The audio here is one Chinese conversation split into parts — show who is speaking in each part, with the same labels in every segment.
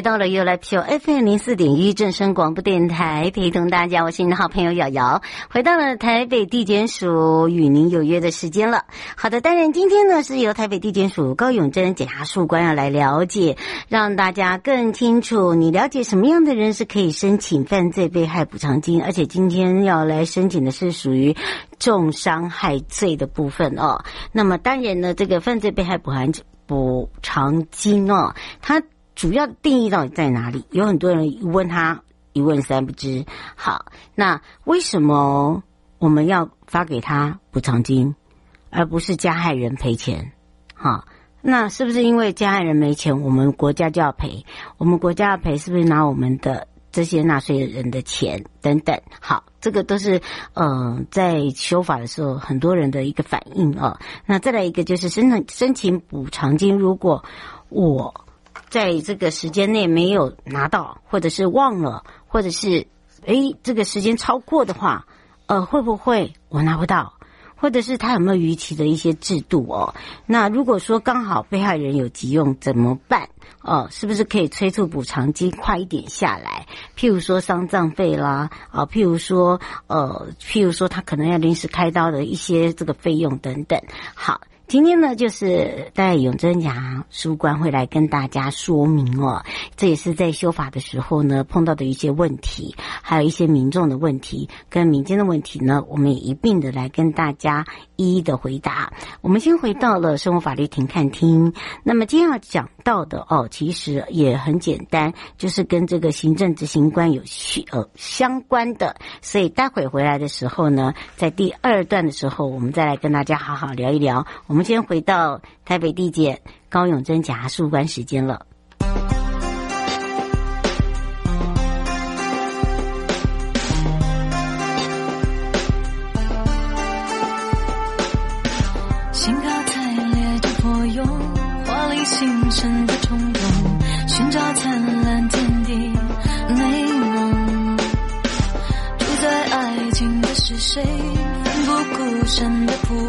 Speaker 1: 回到了 You Like Show FM 零四点一正声广播电台，陪同大家，我是你的好朋友瑶瑶。回到了台北地检署与您有约的时间了。好的，当然今天呢是由台北地检署高永珍检察署官要来了解，让大家更清楚，你了解什么样的人是可以申请犯罪被害补偿金，而且今天要来申请的是属于重伤害罪的部分哦。那么当然呢，这个犯罪被害补偿补偿金哦，它。主要的定义到底在哪里？有很多人问他一问三不知。好，那为什么我们要发给他补偿金，而不是加害人赔钱？好，那是不是因为加害人没钱，我们国家就要赔？我们国家要赔，是不是拿我们的这些纳税人的钱等等？好，这个都是嗯、在修法的时候很多人的一个反应啊。那再来一个就是申请申请补偿金，如果我。在这个时间内没有拿到，或者是忘了，或者是诶这个时间超过的话，呃，会不会我拿不到？或者是他有没有逾期的一些制度哦？那如果说刚好被害人有急用怎么办？哦，是不是可以催促补偿金快一点下来？譬如说丧葬费啦，啊，譬如说呃，譬如说他可能要临时开刀的一些这个费用等等。好。今天呢，就是戴永贞讲书官会来跟大家说明哦，这也是在修法的时候呢碰到的一些问题，还有一些民众的问题跟民间的问题呢，我们也一并的来跟大家一一的回答。我们先回到了生活法律庭看厅，那么今天要讲到的哦，其实也很简单，就是跟这个行政执行官有呃相关的，所以待会回来的时候呢，在第二段的时候，我们再来跟大家好好聊一聊我们。我们先回到台北地检高永珍检察事务官时间了。
Speaker 2: 兴高采烈的破涌，华丽新生的冲动，寻找灿烂天地美梦。住在爱情的是谁？奋不顾身的扑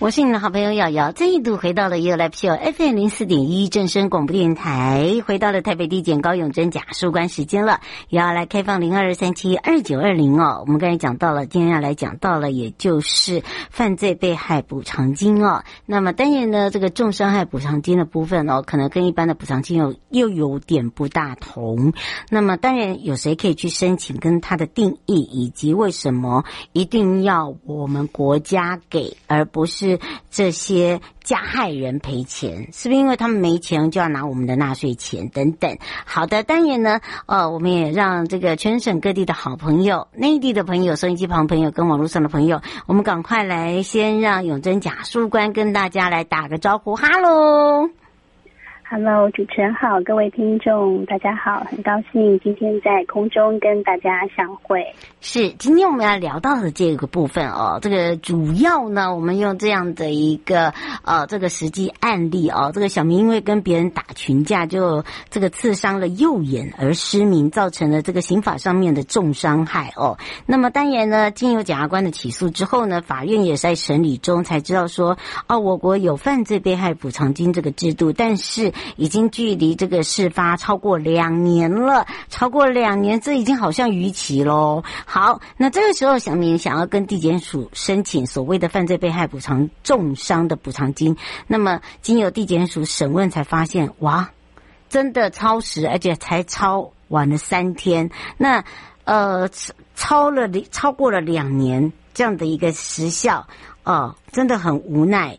Speaker 1: 我是你的好朋友瑶瑶，这一度回到了 U L P O F M 零四点一正声广播电台，回到了台北地检高永珍检察事务官时间了，也要来开放零二二三七二九二零哦。我们刚才讲到了，今天要来讲到了，也就是犯罪被害补偿金哦。那么当然呢，这个重伤害补偿金的部分哦，可能跟一般的补偿金又又有点不大同。那么当然有谁可以去申请，跟它的定义，以及为什么一定要我们国家给，而不是。这些加害人赔钱，是不是因为他们没钱就要拿我们的纳税钱等等？好的，当然呢，呃，我们也让这个全省各地的好朋友、内地的朋友、收音机旁朋友跟网络上的朋友，我们赶快来先让永贞贾书官跟大家来打个招呼，哈喽。
Speaker 3: Hello，主持人好，各位听众大家好，很高兴今天在空中跟大家相会。
Speaker 1: 是，今天我们要聊到的这个部分哦，这个主要呢，我们用这样的一个呃这个实际案例哦，这个小明因为跟别人打群架，就这个刺伤了右眼而失明，造成了这个刑法上面的重伤害哦。那么当然呢，经由检察官的起诉之后呢，法院也在审理中才知道说，哦，我国有犯罪被害补偿金这个制度，但是。已经距离这个事发超过两年了，超过两年，这已经好像逾期喽。好，那这个时候小明想要跟地检署申请所谓的犯罪被害补偿重伤的补偿金，那么经由地检署审问才发现，哇，真的超时，而且才超晚了三天。那呃，超了超过了两年这样的一个时效，哦、真的很无奈，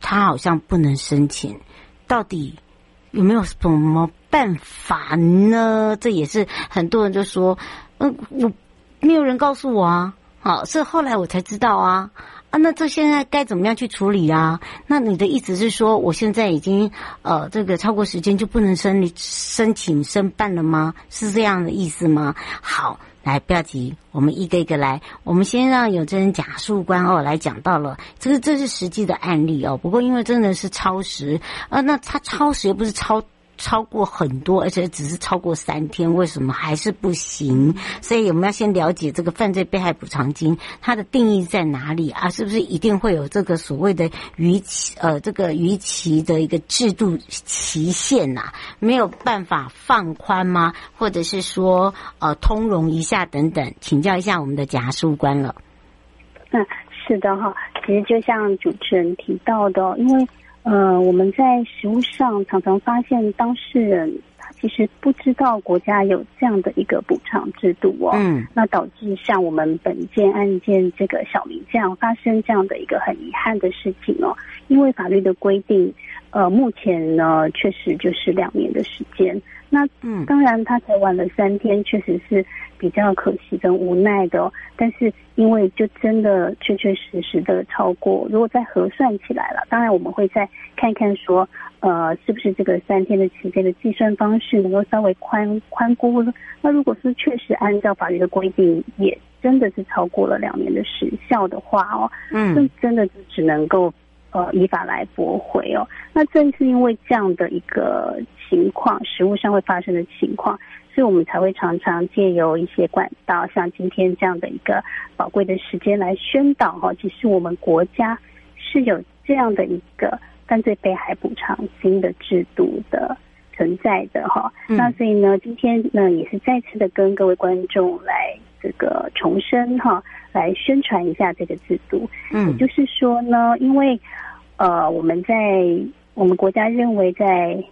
Speaker 1: 他好像不能申请。到底有没有什么办法呢？这也是很多人就说，嗯，我没有人告诉我啊，好，是后来我才知道啊，啊，那这现在该怎么样去处理啊？那你的意思是说，我现在已经呃，这个超过时间就不能申申请申办了吗？是这样的意思吗？好。来，不要急，我们一个一个来。我们先让有真人假述官哦来讲到了，这个这是实际的案例哦。不过因为真的是超时啊，那他超时又不是超。超过很多，而且只是超过三天，为什么还是不行？所以我们要先了解这个犯罪被害补偿金它的定义在哪里啊？是不是一定会有这个所谓的逾期呃这个逾期的一个制度期限呐、啊？没有办法放宽吗？或者是说呃通融一下等等？请教一下我们的检事官了。
Speaker 3: 嗯，是的哈，其实就像主持人提到的，因为。呃，我们在实务上常常发现，当事人他其实不知道国家有这样的一个补偿制度哦。嗯，那导致像我们本件案件这个小明这样发生这样的一个很遗憾的事情哦。因为法律的规定，呃，目前呢确实就是两年的时间。那嗯，当然他才晚了三天，确实是。比较可惜跟无奈的哦，但是因为就真的确确实实的超过，如果再核算起来了，当然我们会再看看说，呃，是不是这个三天的期间的计算方式能够稍微宽宽估？那如果是确实按照法律的规定，也真的是超过了两年的时效的话哦，嗯，那真的就只能够呃依法来驳回哦。那正是因为这样的一个情况，实物上会发生的情况。所以我们才会常常借由一些管道，像今天这样的一个宝贵的时间来宣导哈，其实我们国家是有这样的一个犯罪被害补偿金的制度的存在的哈。嗯、那所以呢，今天呢也是再次的跟各位观众来这个重申哈，来宣传一下这个制度。嗯，也就是说呢，因为呃我们在我们国家认为在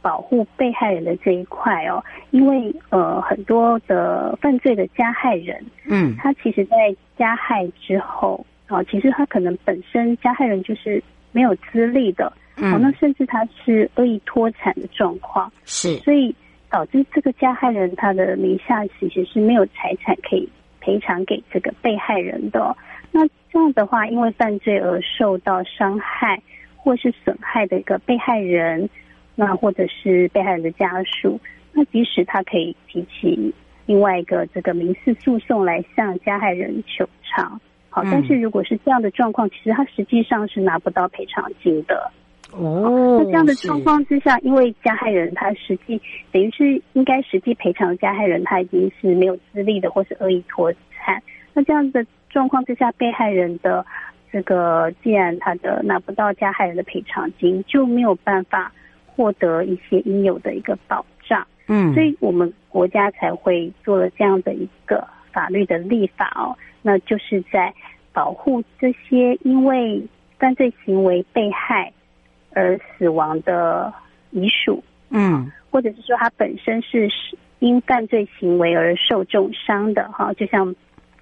Speaker 3: 保护被害人的这一块哦，因为呃很多的犯罪的加害人，嗯，他其实在加害之后啊、哦，其实他可能本身加害人就是没有资历的，嗯、哦，那甚至他是恶意脱产的状况，是，所以导致这个加害人他的名下其实是没有财产可以赔偿给这个被害人的、那这样的话，因为犯罪而受到伤害或是损害的一个被害人。那或者是被害人的家属，那即使他可以提起另外一个这个民事诉讼来向加害人求偿，好，但是如果是这样的状况，其实他实际上是拿不到赔偿金的。哦，那这样的状况之下，因为加害人他实际等于是应该实际赔偿的加害人他已经是没有资历的，或是恶意脱产。那这样的状况之下，被害人的这个既然他的拿不到加害人的赔偿金，就没有办法。获得一些应有的一个保障，嗯，所以我们国家才会做了这样的一个法律的立法哦，那就是在保护这些因为犯罪行为被害而死亡的遗属，嗯，或者是说他本身是因犯罪行为而受重伤的哈，就像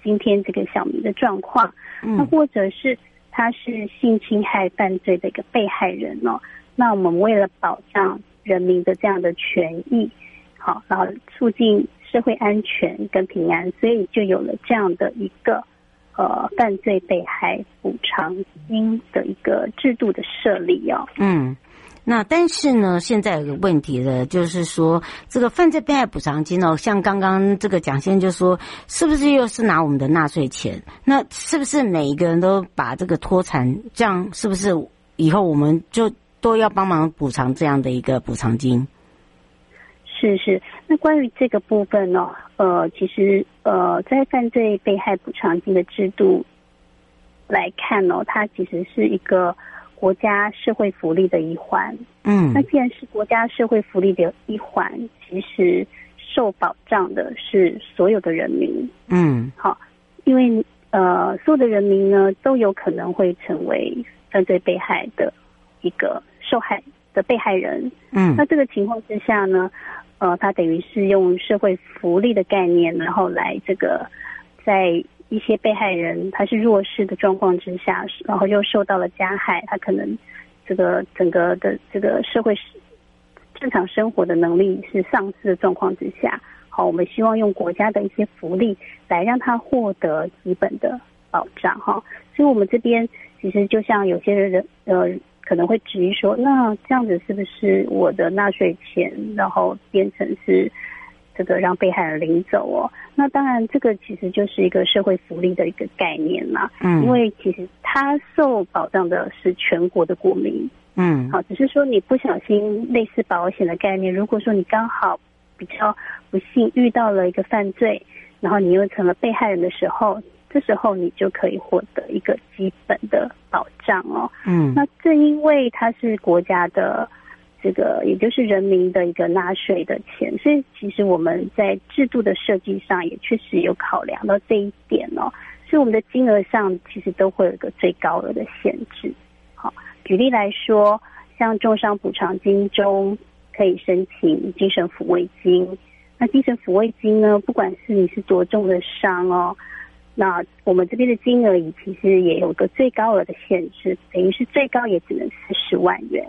Speaker 3: 今天这个小明的状况，嗯，那或者是他是性侵害犯罪的一个被害人哦。那我们为了保障人民的这样的权益，好，然后促进社会安全跟平安，所以就有了这样的一个呃犯罪被害补偿金的一个制度的设立哦。嗯，
Speaker 1: 那但是呢，现在有个问题的，就是说这个犯罪被害补偿金哦，像刚刚这个蒋先生就说，是不是又是拿我们的纳税钱？那是不是每一个人都把这个脱产，这样是不是以后我们就都要帮忙补偿这样的一个补偿金？
Speaker 3: 是是，那关于这个部分呢，呃，其实呃，在犯罪被害补偿金的制度来看呢，它其实是一个国家社会福利的一环。嗯，那既然是国家社会福利的一环，其实受保障的是所有的人民。嗯，好，因为呃，所有的人民呢都有可能会成为犯罪被害的一个受害的被害人。嗯，那这个情况之下呢，呃，他等于是用社会福利的概念，然后来这个，在一些被害人他是弱势的状况之下，然后又受到了加害，他可能这个整个的这个社会是正常生活的能力是丧失的状况之下，好，我们希望用国家的一些福利来让他获得基本的保障，哈。所以我们这边其实就像有些人呃。可能会质疑说，那这样子是不是我的纳税钱，然后变成是这个让被害人领走哦？那当然，这个其实就是一个社会福利的一个概念嘛。嗯，因为其实他受保障的是全国的国民。嗯，好，只是说你不小心类似保险的概念，如果说你刚好比较不幸遇到了一个犯罪，然后你又成了被害人的时候。这时候你就可以获得一个基本的保障哦。嗯，那正因为它是国家的这个，也就是人民的一个纳税的钱，所以其实我们在制度的设计上也确实有考量到这一点哦。所以我们的金额上其实都会有一个最高额的限制。好，举例来说，像重伤补偿金中可以申请精神抚慰金。那精神抚慰金呢，不管是你是多重的伤哦。那我们这边的金额其实也有个最高额的限制，等于是最高也只能四十万元。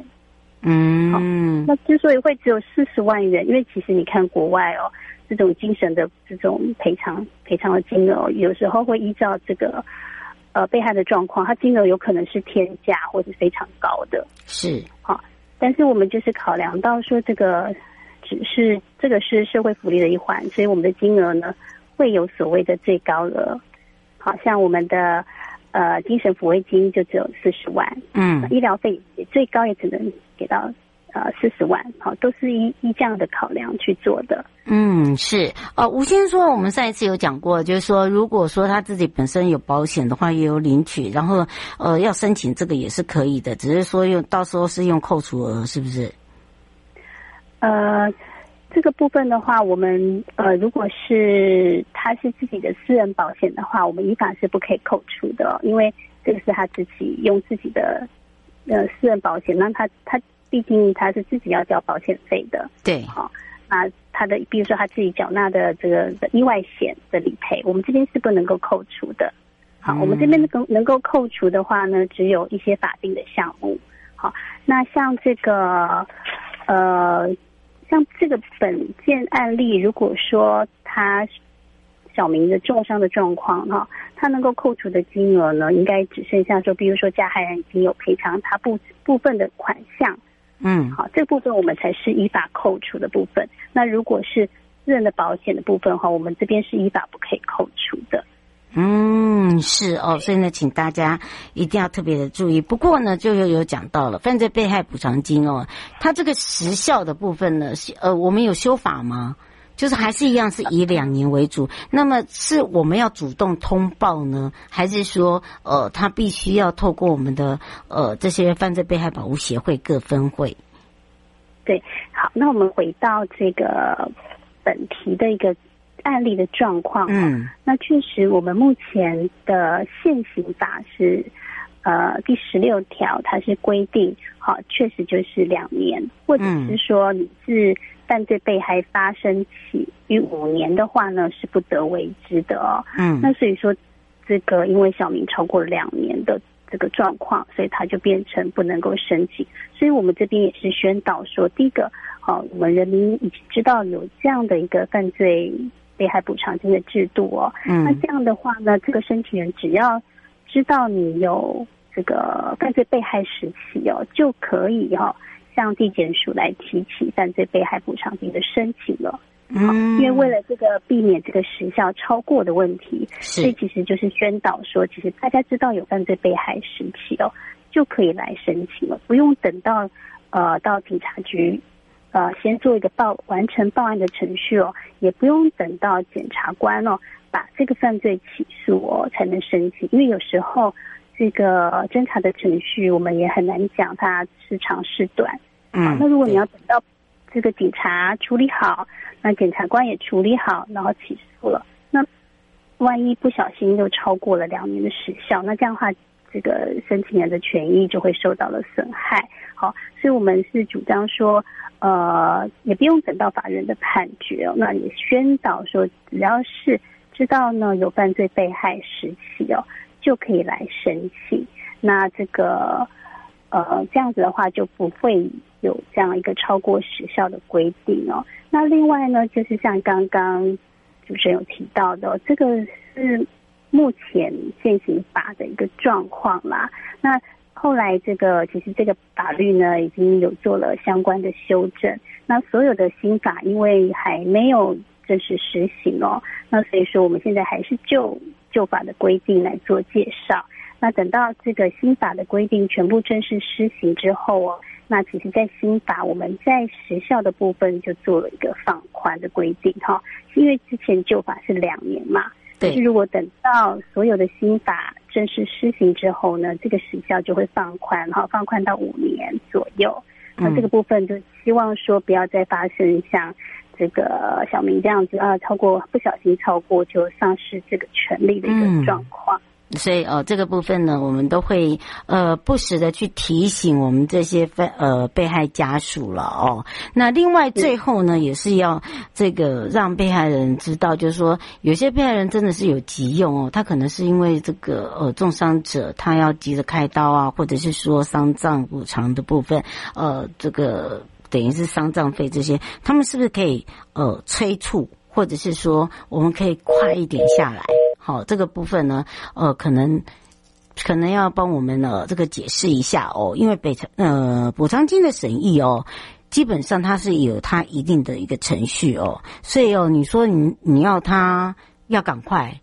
Speaker 3: 嗯，好，那之所以会只有四十万元，因为其实你看国外哦，这种精神的这种赔偿赔偿的金额，有时候会依照这个呃被害的状况，它金额有可能是天价或者非常高的。是，好，但是我们就是考量到说这个只是这个是社会福利的一环，所以我们的金额呢会有所谓的最高额。好像我们的呃精神抚慰金就只有四十万，嗯，医疗费也最高也只能给到呃四十万，好，都是依依这样的考量去做的。
Speaker 1: 嗯，是，呃，吴先生说我们上一次有讲过，就是说如果说他自己本身有保险的话，也有领取，然后呃要申请这个也是可以的，只是说用到时候是用扣除额，是不是？
Speaker 3: 呃。这个部分的话，我们呃，如果是他是自己的私人保险的话，我们依法是不可以扣除的，因为这个是他自己用自己的呃私人保险，那他他毕竟他是自己要交保险费的，
Speaker 1: 对，
Speaker 3: 好，那他的比如说他自己缴纳的这个的意外险的理赔，我们这边是不能够扣除的。好，我们这边能够能够扣除的话呢，只有一些法定的项目。好，那像这个呃。像这个本件案例，如果说他小明的重伤的状况哈，他能够扣除的金额呢，应该只剩下说，比如说加害人已经有赔偿他部部分的款项，嗯，好，这个部分我们才是依法扣除的部分。那如果是私人的保险的部分哈，我们这边是依法不可以扣除的。
Speaker 1: 嗯，是哦，所以呢，请大家一定要特别的注意。不过呢，就又有讲到了犯罪被害补偿金哦，它这个时效的部分呢，呃，我们有修法吗？就是还是一样是以两年为主。那么是我们要主动通报呢，还是说呃，他必须要透过我们的呃这些犯罪被害保护协会各分会？
Speaker 3: 对，好，那我们回到这个本题的一个。案例的状况，嗯，那确实，我们目前的现行法是，呃，第十六条，它是规定，好，确实就是两年，或者是说你是犯罪被害发生起于五年的话呢，是不得为之的哦。嗯，那所以说，这个因为小明超过两年的这个状况，所以他就变成不能够申请。所以我们这边也是宣导说，第一个，好，我们人民已经知道有这样的一个犯罪。被害补偿金的制度哦，嗯，那这样的话呢，这个申请人只要知道你有这个犯罪被害时期哦，就可以哈、哦，向地检署来提起犯罪被害补偿金的申请了。嗯，因为为了这个避免这个时效超过的问题，所以其实就是宣导说，其实大家知道有犯罪被害时期哦，就可以来申请了，不用等到呃到警察局呃先做一个报完成报案的程序哦，也不用等到检察官哦把这个犯罪起诉哦才能申请，因为有时候这个侦查的程序我们也很难讲它是长是短。嗯，那如果你要等到这个警察处理好。那检察官也处理好，然后起诉了。那万一不小心又超过了两年的时效，那这样的话，这个申请人的权益就会受到了损害。好，所以我们是主张说，呃，也不用等到法院的判决哦。那也宣导说，只要是知道呢有犯罪被害时期哦，就可以来申请。那这个。呃，这样子的话就不会有这样一个超过时效的规定哦。那另外呢，就是像刚刚主持人有提到的，这个是目前现行法的一个状况啦。那后来这个其实这个法律呢，已经有做了相关的修正。那所有的新法因为还没有正式实行哦，那所以说我们现在还是就旧法的规定来做介绍。那等到这个新法的规定全部正式施行之后哦，那其实，在新法我们在时效的部分就做了一个放宽的规定哈，因为之前旧法是两年嘛，对，是如果等到所有的新法正式施行之后呢，这个时效就会放宽哈，放宽到五年左右。那这个部分就希望说不要再发生像这个小明这样子啊，超过不小心超过就丧失这个权利的一个状况。
Speaker 1: 所以呃，这个部分呢，我们都会呃不时的去提醒我们这些被呃被害家属了哦。那另外最后呢，也是要这个让被害人知道，就是说有些被害人真的是有急用哦，他可能是因为这个呃重伤者他要急着开刀啊，或者是说丧葬补偿的部分，呃，这个等于是丧葬费这些，他们是不是可以呃催促，或者是说我们可以快一点下来？好，这个部分呢，呃，可能可能要帮我们呢这个解释一下哦，因为补偿呃补偿金的审议哦，基本上它是有它一定的一个程序哦，所以哦，你说你你要他要赶快，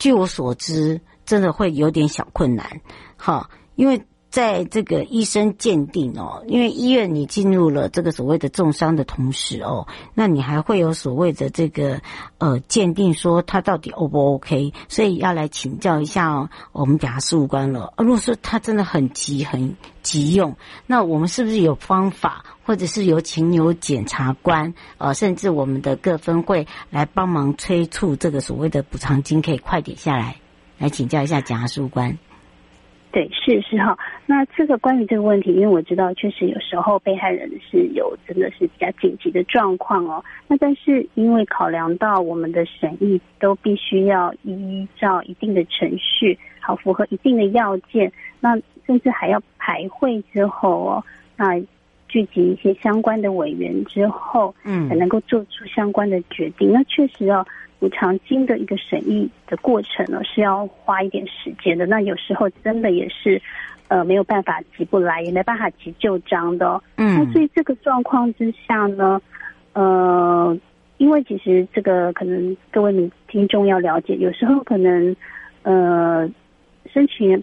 Speaker 1: 据我所知，真的会有点小困难，哈，因为。在这个医生鉴定哦，因为医院你进入了这个所谓的重伤的同时哦，那你还会有所谓的这个呃鉴定，说他到底 O 不 OK？所以要来请教一下哦，我们检察官了。如果说他真的很急很急用，那我们是不是有方法，或者是有请有检察官呃，甚至我们的各分会来帮忙催促这个所谓的补偿金可以快点下来？来请教一下检察官。
Speaker 3: 对，是是哈。那这个关于这个问题，因为我知道确实有时候被害人是有真的是比较紧急的状况哦。那但是因为考量到我们的审议都必须要依照一定的程序，好符合一定的要件，那甚至还要排会之后哦，那聚集一些相关的委员之后，嗯，才能够做出相关的决定。那确实哦。补偿金的一个审议的过程呢，是要花一点时间的。那有时候真的也是，呃，没有办法急不来，也没办法急就章的。嗯，那所以这个状况之下呢，呃，因为其实这个可能各位听听众要了解，有时候可能呃，申请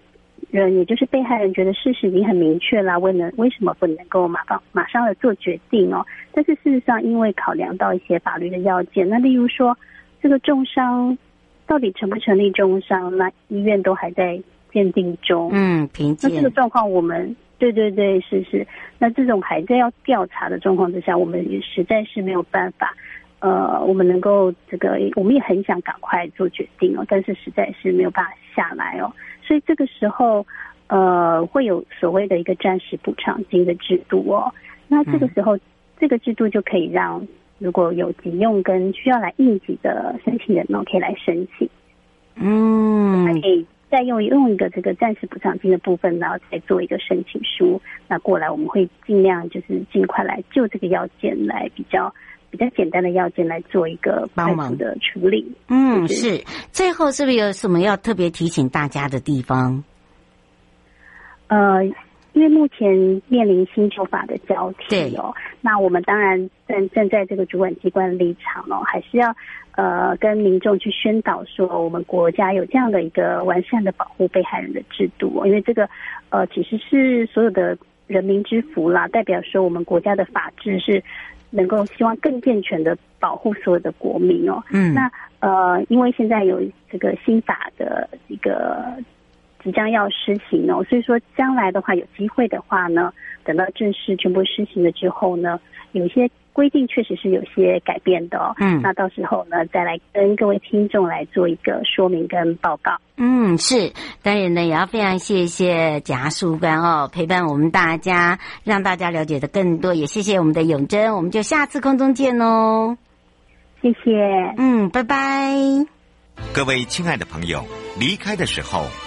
Speaker 3: 人也就是被害人觉得事实已经很明确了，为能为什么不能够马上马上的做决定哦？但是事实上，因为考量到一些法律的要件，那例如说。这个重伤到底成不成立重伤？那医院都还在鉴定中。嗯，评鉴。那这个状况，我们对对对，是是。那这种还在要调查的状况之下，我们也实在是没有办法。呃，我们能够这个，我们也很想赶快做决定哦，但是实在是没有办法下来哦。所以这个时候，呃，会有所谓的一个暂时补偿金的制度哦。那这个时候，嗯、这个制度就可以让。如果有急用跟需要来应急的申请人呢，可以来申请。嗯，还可以再用用一个这个暂时补偿金的部分，然后再做一个申请书。那过来我们会尽量就是尽快来就这个要件来比较比较简单的要件来做一个帮忙的处理。
Speaker 1: 嗯，是。最后是不是有什么要特别提醒大家的地方？
Speaker 3: 呃。因为目前面临新旧法的交替哦，那我们当然站站在这个主管机关的立场哦，还是要呃跟民众去宣导说，我们国家有这样的一个完善的保护被害人的制度哦，因为这个呃其实是所有的人民之福啦，代表说我们国家的法治是能够希望更健全的保护所有的国民哦。嗯，那呃因为现在有这个新法的一个。即将要施行哦，所以说将来的话有机会的话呢，等到正式全部施行了之后呢，有一些规定确实是有些改变的哦。嗯，那到时候呢，再来跟各位听众来做一个说明跟报告。
Speaker 1: 嗯，是，当然呢，也要非常谢谢检察官哦，陪伴我们大家，让大家了解的更多。也谢谢我们的永珍，我们就下次空中见哦。
Speaker 3: 谢谢。
Speaker 1: 嗯，拜拜。
Speaker 4: 各位亲爱的朋友，离开的时候。